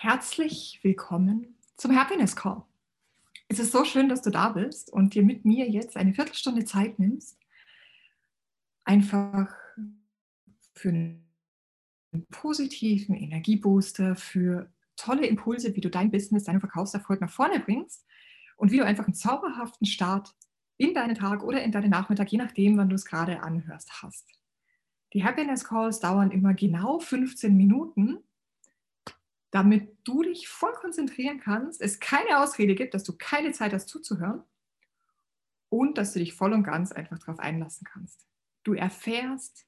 Herzlich willkommen zum Happiness Call. Es ist so schön, dass du da bist und dir mit mir jetzt eine Viertelstunde Zeit nimmst, einfach für einen positiven Energiebooster, für tolle Impulse, wie du dein Business, deinen Verkaufserfolg nach vorne bringst und wie du einfach einen zauberhaften Start in deinen Tag oder in deinen Nachmittag, je nachdem, wann du es gerade anhörst, hast. Die Happiness Calls dauern immer genau 15 Minuten damit du dich voll konzentrieren kannst, es keine Ausrede gibt, dass du keine Zeit hast zuzuhören und dass du dich voll und ganz einfach darauf einlassen kannst. Du erfährst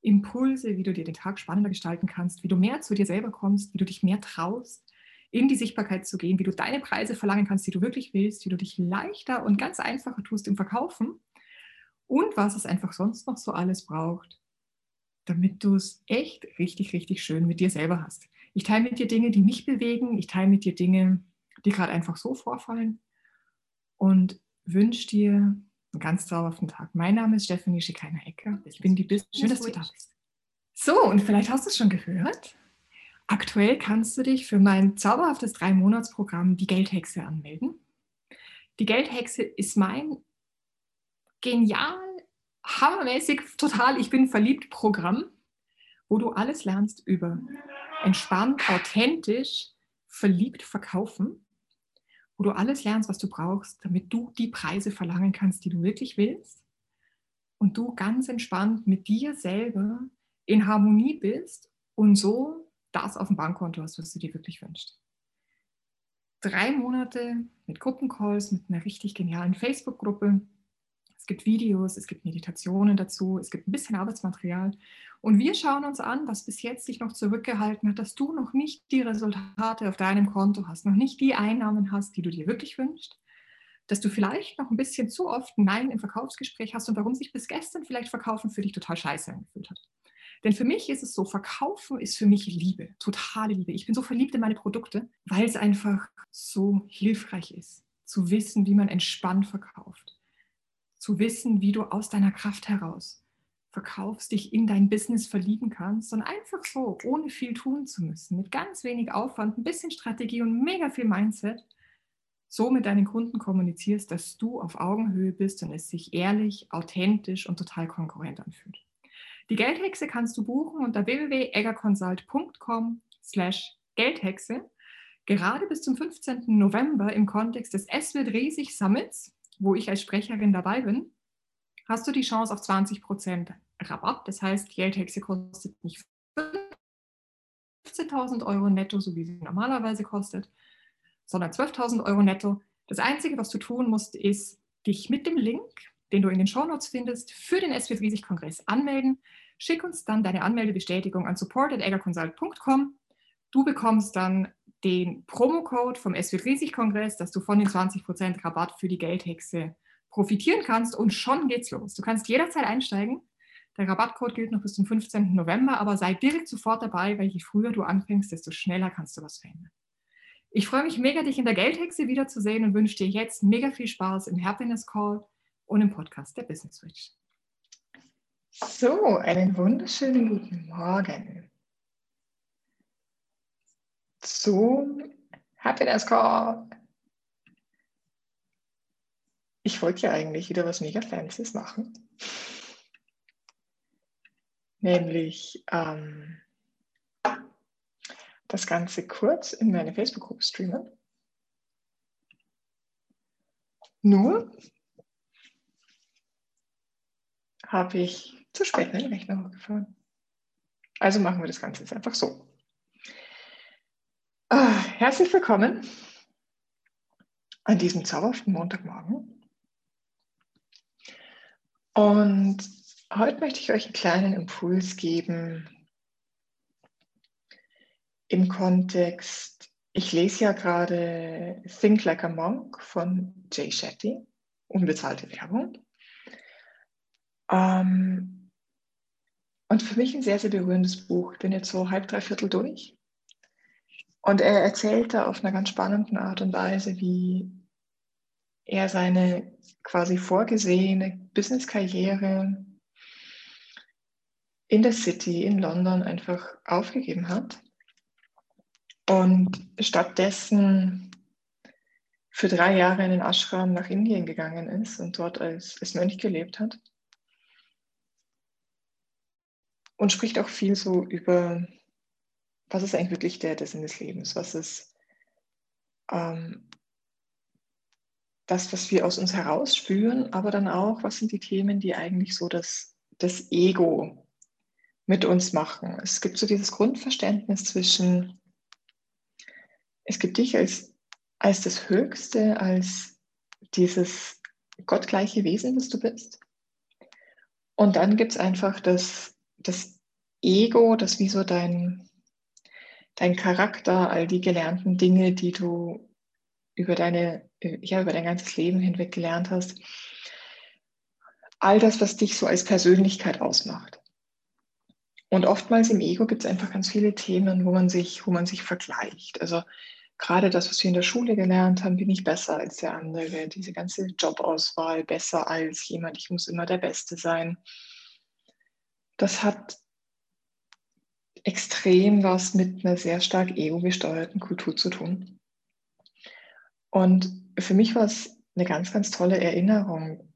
Impulse, wie du dir den Tag spannender gestalten kannst, wie du mehr zu dir selber kommst, wie du dich mehr traust, in die Sichtbarkeit zu gehen, wie du deine Preise verlangen kannst, die du wirklich willst, wie du dich leichter und ganz einfacher tust im Verkaufen und was es einfach sonst noch so alles braucht, damit du es echt richtig, richtig schön mit dir selber hast. Ich teile mit dir Dinge, die mich bewegen. Ich teile mit dir Dinge, die gerade einfach so vorfallen. Und wünsche dir einen ganz zauberhaften Tag. Mein Name ist Stephanie Schikainer-Ecker. Ich bin die Business. Schön, dass du da bist. So, und vielleicht hast du es schon gehört. Aktuell kannst du dich für mein zauberhaftes Drei-Monats-Programm Die Geldhexe anmelden. Die Geldhexe ist mein genial, hammermäßig, total, ich bin verliebt Programm, wo du alles lernst über entspannt, authentisch, verliebt verkaufen, wo du alles lernst, was du brauchst, damit du die Preise verlangen kannst, die du wirklich willst und du ganz entspannt mit dir selber in Harmonie bist und so das auf dem Bankkonto hast, was du dir wirklich wünschst. Drei Monate mit Gruppencalls, mit einer richtig genialen Facebook-Gruppe, es gibt Videos, es gibt Meditationen dazu, es gibt ein bisschen Arbeitsmaterial. Und wir schauen uns an, was bis jetzt dich noch zurückgehalten hat, dass du noch nicht die Resultate auf deinem Konto hast, noch nicht die Einnahmen hast, die du dir wirklich wünschst, dass du vielleicht noch ein bisschen zu oft Nein im Verkaufsgespräch hast und warum sich bis gestern vielleicht Verkaufen für dich total scheiße angefühlt hat. Denn für mich ist es so, Verkaufen ist für mich Liebe, totale Liebe. Ich bin so verliebt in meine Produkte, weil es einfach so hilfreich ist, zu wissen, wie man entspannt verkauft zu wissen, wie du aus deiner Kraft heraus verkaufst, dich in dein Business verlieben kannst und einfach so, ohne viel tun zu müssen, mit ganz wenig Aufwand, ein bisschen Strategie und mega viel Mindset, so mit deinen Kunden kommunizierst, dass du auf Augenhöhe bist und es sich ehrlich, authentisch und total konkurrent anfühlt. Die Geldhexe kannst du buchen unter www.eggerconsult.com slash Geldhexe. Gerade bis zum 15. November im Kontext des Es wird riesig Summits wo ich als Sprecherin dabei bin, hast du die Chance auf 20% Rabatt. Das heißt, die Geldhexe kostet nicht 15.000 Euro netto, so wie sie normalerweise kostet, sondern 12.000 Euro netto. Das Einzige, was du tun musst, ist, dich mit dem Link, den du in den Shownotes findest, für den SW Riesig Kongress anmelden. Schick uns dann deine Anmeldebestätigung an support.eggerconsult.com. Du bekommst dann den Promocode vom SW Riesig Kongress, dass du von den 20% Rabatt für die Geldhexe profitieren kannst und schon geht's los. Du kannst jederzeit einsteigen. Der Rabattcode gilt noch bis zum 15. November, aber sei direkt sofort dabei, weil je früher du anfängst, desto schneller kannst du was verändern. Ich freue mich mega, dich in der Geldhexe wiederzusehen und wünsche dir jetzt mega viel Spaß im Happiness Call und im Podcast der Business Switch. So, einen wunderschönen guten Morgen zum Happiness Call. Ich wollte ja eigentlich wieder was mega Fancyes machen. Nämlich ähm, das Ganze kurz in meine Facebook-Gruppe streamen. Nur habe ich zu spät meinen Rechner hochgefahren. Also machen wir das Ganze jetzt einfach so. Ah, herzlich willkommen an diesem zauberhaften Montagmorgen. Und heute möchte ich euch einen kleinen Impuls geben im Kontext, ich lese ja gerade Think Like a Monk von Jay Shetty, unbezahlte Werbung. Ähm, und für mich ein sehr, sehr berührendes Buch. Ich bin jetzt so halb, dreiviertel durch. Und er erzählte auf einer ganz spannenden Art und Weise, wie er seine quasi vorgesehene Business-Karriere in der City, in London einfach aufgegeben hat und stattdessen für drei Jahre in den Ashram nach Indien gegangen ist und dort als, als Mönch gelebt hat. Und spricht auch viel so über, was ist eigentlich wirklich der, der Sinn des Lebens, was ist ähm, das, was wir aus uns heraus spüren, aber dann auch, was sind die Themen, die eigentlich so das, das Ego mit uns machen. Es gibt so dieses Grundverständnis zwischen, es gibt dich als, als das Höchste, als dieses gottgleiche Wesen, das du bist. Und dann gibt es einfach das, das Ego, das wie so dein, dein Charakter, all die gelernten Dinge, die du über, deine, ja, über dein ganzes Leben hinweg gelernt hast. All das, was dich so als Persönlichkeit ausmacht. Und oftmals im Ego gibt es einfach ganz viele Themen, wo man sich, wo man sich vergleicht. Also gerade das, was wir in der Schule gelernt haben, bin ich besser als der andere, diese ganze Jobauswahl, besser als jemand, ich muss immer der Beste sein. Das hat extrem was mit einer sehr stark ego-gesteuerten Kultur zu tun. Und für mich war es eine ganz, ganz tolle Erinnerung,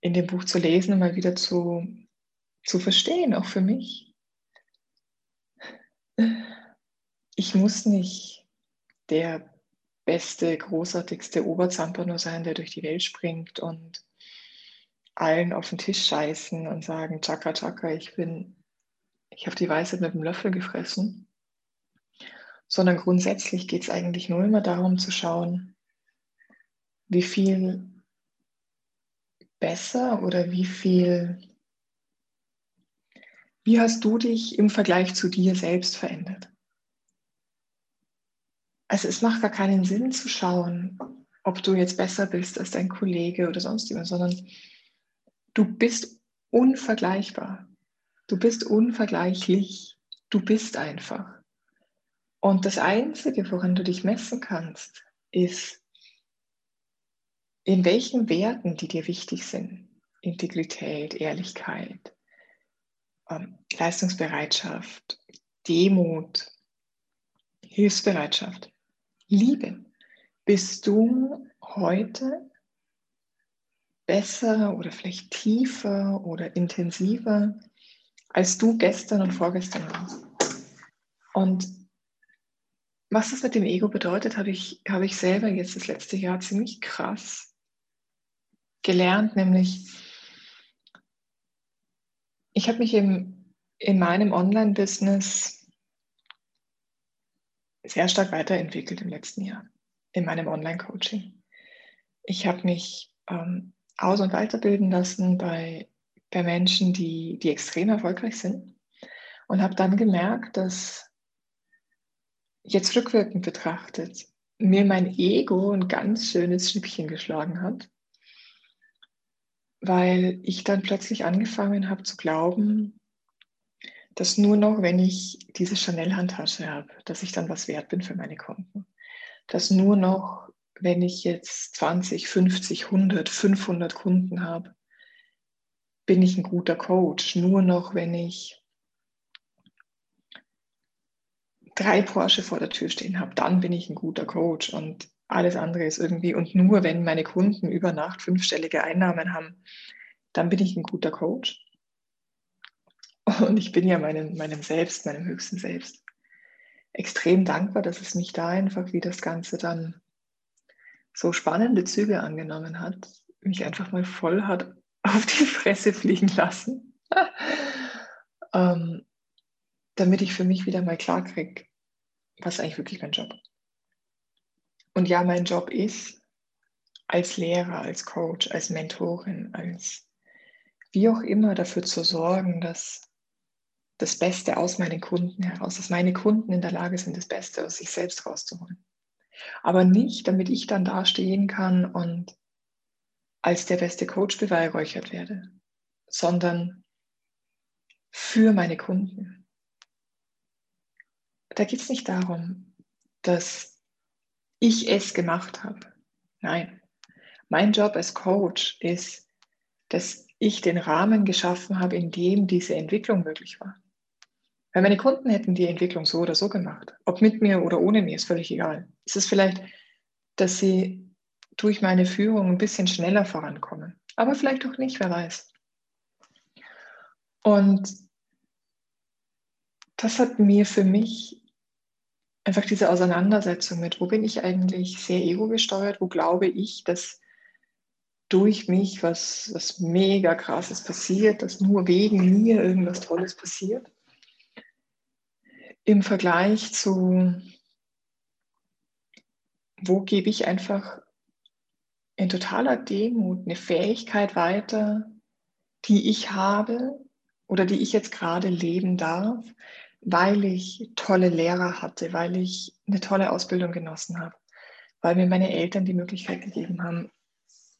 in dem Buch zu lesen und mal wieder zu, zu verstehen, auch für mich, ich muss nicht der beste, großartigste Oberzampano sein, der durch die Welt springt und allen auf den Tisch scheißen und sagen, Chaka Chaka, ich bin, ich habe die Weisheit mit dem Löffel gefressen. Sondern grundsätzlich geht es eigentlich nur immer darum zu schauen, wie viel besser oder wie viel wie hast du dich im Vergleich zu dir selbst verändert? Also es macht gar keinen Sinn zu schauen, ob du jetzt besser bist als dein Kollege oder sonst jemand, sondern du bist unvergleichbar. Du bist unvergleichlich. Du bist einfach. Und das Einzige, woran du dich messen kannst, ist, in welchen Werten, die dir wichtig sind, Integrität, Ehrlichkeit, ähm, Leistungsbereitschaft, Demut, Hilfsbereitschaft, Liebe. Bist du heute besser oder vielleicht tiefer oder intensiver, als du gestern und vorgestern warst? Und was das mit dem Ego bedeutet, habe ich, habe ich selber jetzt das letzte Jahr ziemlich krass gelernt, nämlich ich habe mich im, in meinem Online-Business sehr stark weiterentwickelt im letzten Jahr, in meinem Online-Coaching. Ich habe mich ähm, aus- und weiterbilden lassen bei, bei Menschen, die, die extrem erfolgreich sind und habe dann gemerkt, dass jetzt rückwirkend betrachtet mir mein Ego ein ganz schönes Schnippchen geschlagen hat weil ich dann plötzlich angefangen habe zu glauben, dass nur noch, wenn ich diese Chanel-Handtasche habe, dass ich dann was wert bin für meine Kunden. Dass nur noch, wenn ich jetzt 20, 50, 100, 500 Kunden habe, bin ich ein guter Coach. Nur noch, wenn ich drei Porsche vor der Tür stehen habe, dann bin ich ein guter Coach. Und alles andere ist irgendwie, und nur wenn meine Kunden über Nacht fünfstellige Einnahmen haben, dann bin ich ein guter Coach. Und ich bin ja meinem, meinem Selbst, meinem höchsten Selbst extrem dankbar, dass es mich da einfach, wie das Ganze dann so spannende Züge angenommen hat, mich einfach mal voll hat auf die Fresse fliegen lassen, ähm, damit ich für mich wieder mal klar kriege, was ist eigentlich wirklich mein Job. Und ja, mein Job ist, als Lehrer, als Coach, als Mentorin, als wie auch immer dafür zu sorgen, dass das Beste aus meinen Kunden heraus, dass meine Kunden in der Lage sind, das Beste aus sich selbst rauszuholen. Aber nicht, damit ich dann da stehen kann und als der beste Coach beweihräuchert werde, sondern für meine Kunden. Da geht es nicht darum, dass ich es gemacht habe. Nein, mein Job als Coach ist, dass ich den Rahmen geschaffen habe, in dem diese Entwicklung möglich war. Weil meine Kunden hätten die Entwicklung so oder so gemacht. Ob mit mir oder ohne mir, ist völlig egal. Es ist vielleicht, dass sie durch meine Führung ein bisschen schneller vorankommen. Aber vielleicht auch nicht, wer weiß. Und das hat mir für mich einfach diese Auseinandersetzung mit, wo bin ich eigentlich sehr ego gesteuert, wo glaube ich, dass durch mich was, was mega krasses passiert, dass nur wegen mir irgendwas Tolles passiert. Im Vergleich zu, wo gebe ich einfach in totaler Demut eine Fähigkeit weiter, die ich habe oder die ich jetzt gerade leben darf, weil ich tolle Lehrer hatte, weil ich eine tolle Ausbildung genossen habe, weil mir meine Eltern die Möglichkeit gegeben haben,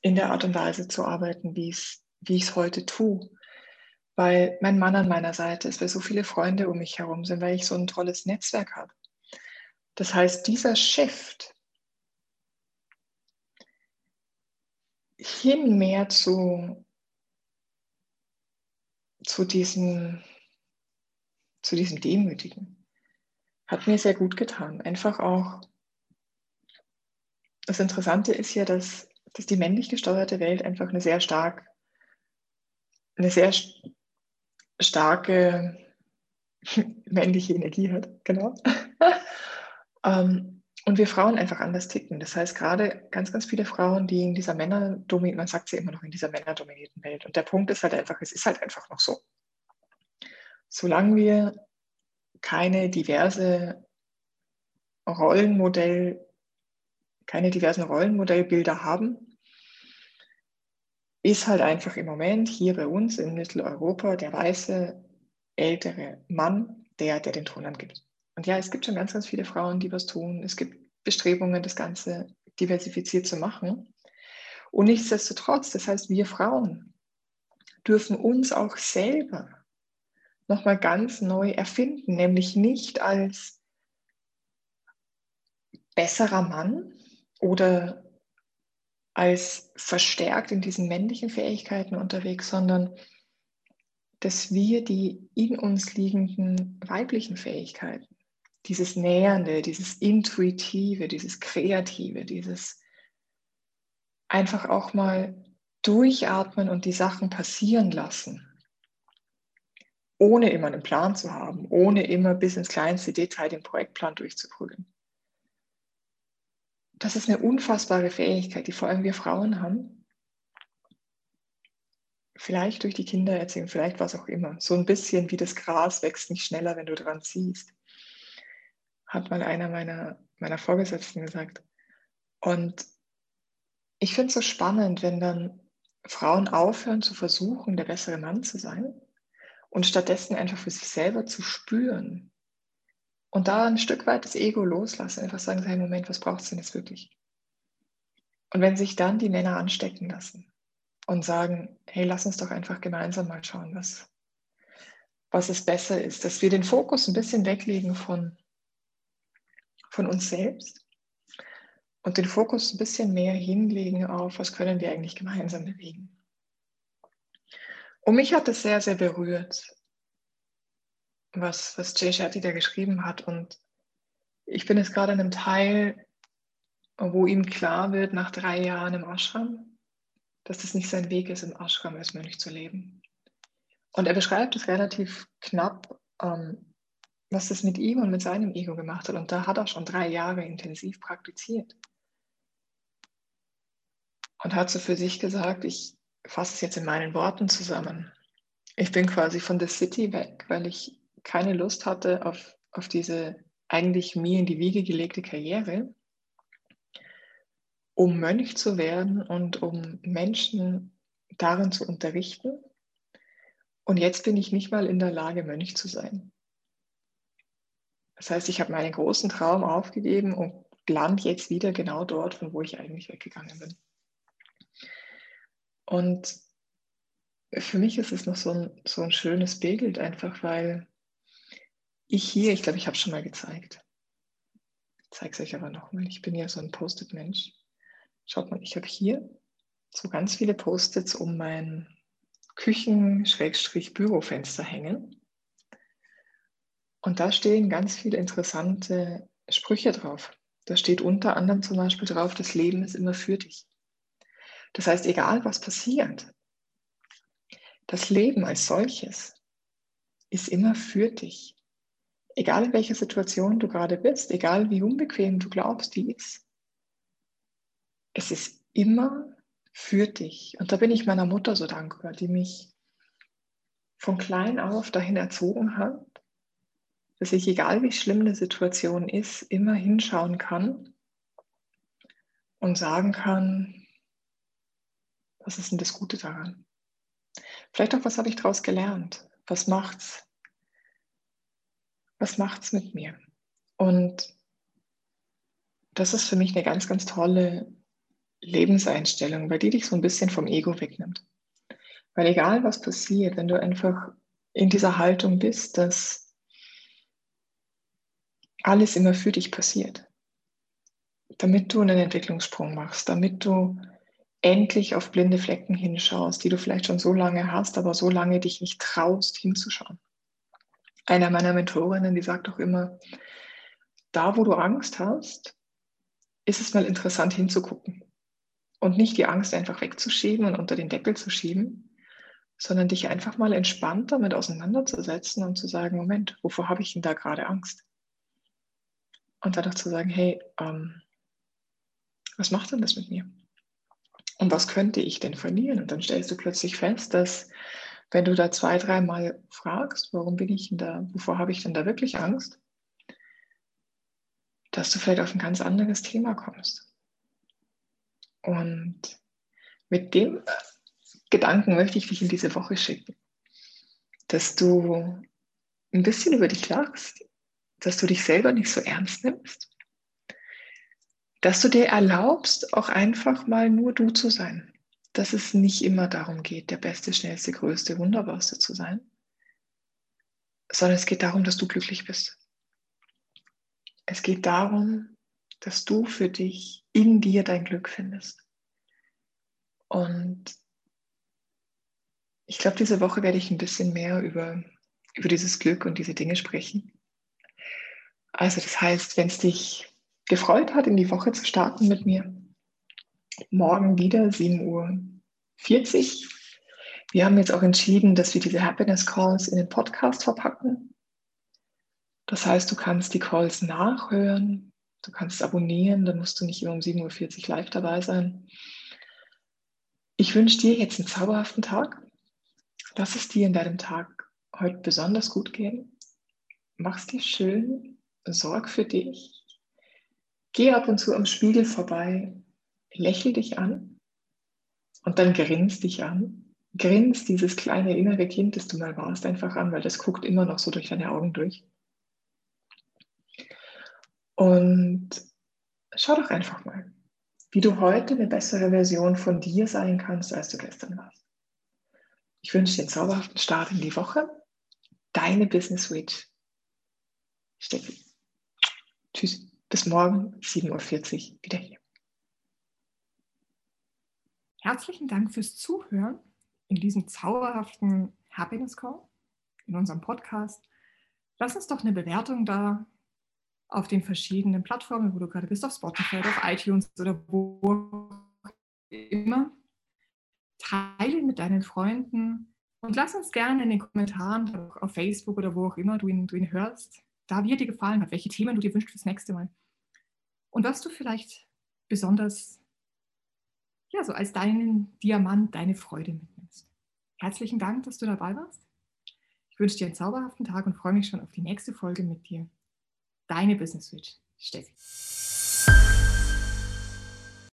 in der Art und Weise zu arbeiten, wie ich es heute tue. Weil mein Mann an meiner Seite ist, weil so viele Freunde um mich herum sind, weil ich so ein tolles Netzwerk habe. Das heißt, dieser Shift hin mehr zu, zu, diesem, zu diesem Demütigen hat mir sehr gut getan. Einfach auch, das Interessante ist ja, dass dass die männlich gesteuerte Welt einfach eine sehr stark, eine sehr starke männliche Energie hat, genau. Ähm, und wir Frauen einfach anders ticken. Das heißt, gerade ganz, ganz viele Frauen, die in dieser Männerdominierten, man sagt sie immer noch in dieser männerdominierten Welt. Und der Punkt ist halt einfach, es ist halt einfach noch so. Solange wir keine diverse Rollenmodell keine diversen Rollenmodellbilder haben, ist halt einfach im Moment hier bei uns in Mitteleuropa der weiße ältere Mann, der, der den Ton angibt. Und ja, es gibt schon ganz, ganz viele Frauen, die was tun. Es gibt Bestrebungen, das Ganze diversifiziert zu machen. Und nichtsdestotrotz, das heißt, wir Frauen dürfen uns auch selber nochmal ganz neu erfinden, nämlich nicht als besserer Mann, oder als verstärkt in diesen männlichen Fähigkeiten unterwegs, sondern dass wir die in uns liegenden weiblichen Fähigkeiten, dieses Nähernde, dieses Intuitive, dieses Kreative, dieses einfach auch mal durchatmen und die Sachen passieren lassen, ohne immer einen Plan zu haben, ohne immer bis ins kleinste Detail den Projektplan durchzuprügeln das ist eine unfassbare Fähigkeit, die vor allem wir Frauen haben. Vielleicht durch die Kindererziehung, vielleicht was auch immer. So ein bisschen wie das Gras wächst nicht schneller, wenn du dran ziehst. Hat mal einer meiner, meiner Vorgesetzten gesagt. Und ich finde es so spannend, wenn dann Frauen aufhören zu versuchen, der bessere Mann zu sein und stattdessen einfach für sich selber zu spüren, und da ein Stück weit das Ego loslassen, einfach sagen, hey Moment, was braucht es denn jetzt wirklich? Und wenn sich dann die Männer anstecken lassen und sagen, hey, lass uns doch einfach gemeinsam mal schauen, was, was es besser ist, dass wir den Fokus ein bisschen weglegen von, von uns selbst und den Fokus ein bisschen mehr hinlegen auf, was können wir eigentlich gemeinsam bewegen. Und mich hat es sehr, sehr berührt, was, was Jay Shetty da geschrieben hat. Und ich bin jetzt gerade in einem Teil, wo ihm klar wird, nach drei Jahren im Ashram, dass das nicht sein Weg ist, im Ashram als Mönch zu leben. Und er beschreibt es relativ knapp, ähm, was das mit ihm und mit seinem Ego gemacht hat. Und da hat er schon drei Jahre intensiv praktiziert. Und hat so für sich gesagt, ich fasse es jetzt in meinen Worten zusammen. Ich bin quasi von der City weg, weil ich keine Lust hatte auf, auf diese eigentlich mir in die Wiege gelegte Karriere, um Mönch zu werden und um Menschen darin zu unterrichten. Und jetzt bin ich nicht mal in der Lage, Mönch zu sein. Das heißt, ich habe meinen großen Traum aufgegeben und lande jetzt wieder genau dort, von wo ich eigentlich weggegangen bin. Und für mich ist es noch so ein, so ein schönes Bild, einfach weil ich hier, ich glaube, ich habe schon mal gezeigt. Ich zeige es euch aber nochmal. Ich bin ja so ein Post-it-Mensch. Schaut mal, ich habe hier so ganz viele Post-its um mein Küchen-Bürofenster hängen. Und da stehen ganz viele interessante Sprüche drauf. Da steht unter anderem zum Beispiel drauf, das Leben ist immer für dich. Das heißt, egal was passiert, das Leben als solches ist immer für dich. Egal in welcher Situation du gerade bist, egal wie unbequem du glaubst, die ist. Es ist immer für dich. Und da bin ich meiner Mutter so dankbar, die mich von klein auf dahin erzogen hat, dass ich, egal wie schlimm eine Situation ist, immer hinschauen kann und sagen kann, was ist denn das Gute daran? Vielleicht auch, was habe ich daraus gelernt? Was macht's? Was macht's mit mir? Und das ist für mich eine ganz, ganz tolle Lebenseinstellung, weil die dich so ein bisschen vom Ego wegnimmt. Weil egal was passiert, wenn du einfach in dieser Haltung bist, dass alles immer für dich passiert, damit du einen Entwicklungssprung machst, damit du endlich auf blinde Flecken hinschaust, die du vielleicht schon so lange hast, aber so lange dich nicht traust hinzuschauen. Einer meiner Mentorinnen, die sagt auch immer, da wo du Angst hast, ist es mal interessant hinzugucken und nicht die Angst einfach wegzuschieben und unter den Deckel zu schieben, sondern dich einfach mal entspannt damit auseinanderzusetzen und zu sagen, Moment, wovor habe ich denn da gerade Angst? Und dadurch zu sagen, hey, ähm, was macht denn das mit mir? Und was könnte ich denn verlieren? Und dann stellst du plötzlich fest, dass wenn du da zwei, dreimal fragst, warum bin ich denn da, wovor habe ich denn da wirklich Angst, dass du vielleicht auf ein ganz anderes Thema kommst. Und mit dem Gedanken möchte ich dich in diese Woche schicken. Dass du ein bisschen über dich lachst, dass du dich selber nicht so ernst nimmst, dass du dir erlaubst, auch einfach mal nur du zu sein. Dass es nicht immer darum geht, der Beste, Schnellste, Größte, Wunderbarste zu sein, sondern es geht darum, dass du glücklich bist. Es geht darum, dass du für dich in dir dein Glück findest. Und ich glaube, diese Woche werde ich ein bisschen mehr über, über dieses Glück und diese Dinge sprechen. Also das heißt, wenn es dich gefreut hat, in die Woche zu starten mit mir, morgen wieder 7.40 Uhr. Wir haben jetzt auch entschieden, dass wir diese Happiness Calls in den Podcast verpacken. Das heißt, du kannst die Calls nachhören, du kannst abonnieren, dann musst du nicht immer um 7.40 Uhr live dabei sein. Ich wünsche dir jetzt einen zauberhaften Tag. Lass es dir in deinem Tag heute besonders gut gehen. Mach's dir schön, sorg für dich. Geh ab und zu am Spiegel vorbei, lächel dich an und dann grins dich an. Grins dieses kleine innere Kind, das du mal warst, einfach an, weil das guckt immer noch so durch deine Augen durch. Und schau doch einfach mal, wie du heute eine bessere Version von dir sein kannst, als du gestern warst. Ich wünsche dir einen zauberhaften Start in die Woche. Deine Business Witch, Steffi. Tschüss. Bis morgen, 7.40 Uhr, wieder hier. Herzlichen Dank fürs Zuhören in diesem zauberhaften Happiness Call, in unserem Podcast. Lass uns doch eine Bewertung da auf den verschiedenen Plattformen, wo du gerade bist, auf Spotify, auf iTunes oder wo immer teile mit deinen Freunden und lass uns gerne in den Kommentaren auf Facebook oder wo auch immer du ihn, du ihn hörst, da wie er dir gefallen hat, welche Themen du dir wünschst fürs nächste Mal. Und was du vielleicht besonders, ja, so als deinen Diamant, deine Freude mitnimmst. Herzlichen Dank, dass du dabei warst. Ich wünsche dir einen zauberhaften Tag und freue mich schon auf die nächste Folge mit dir. Deine Business Switch, Steffi.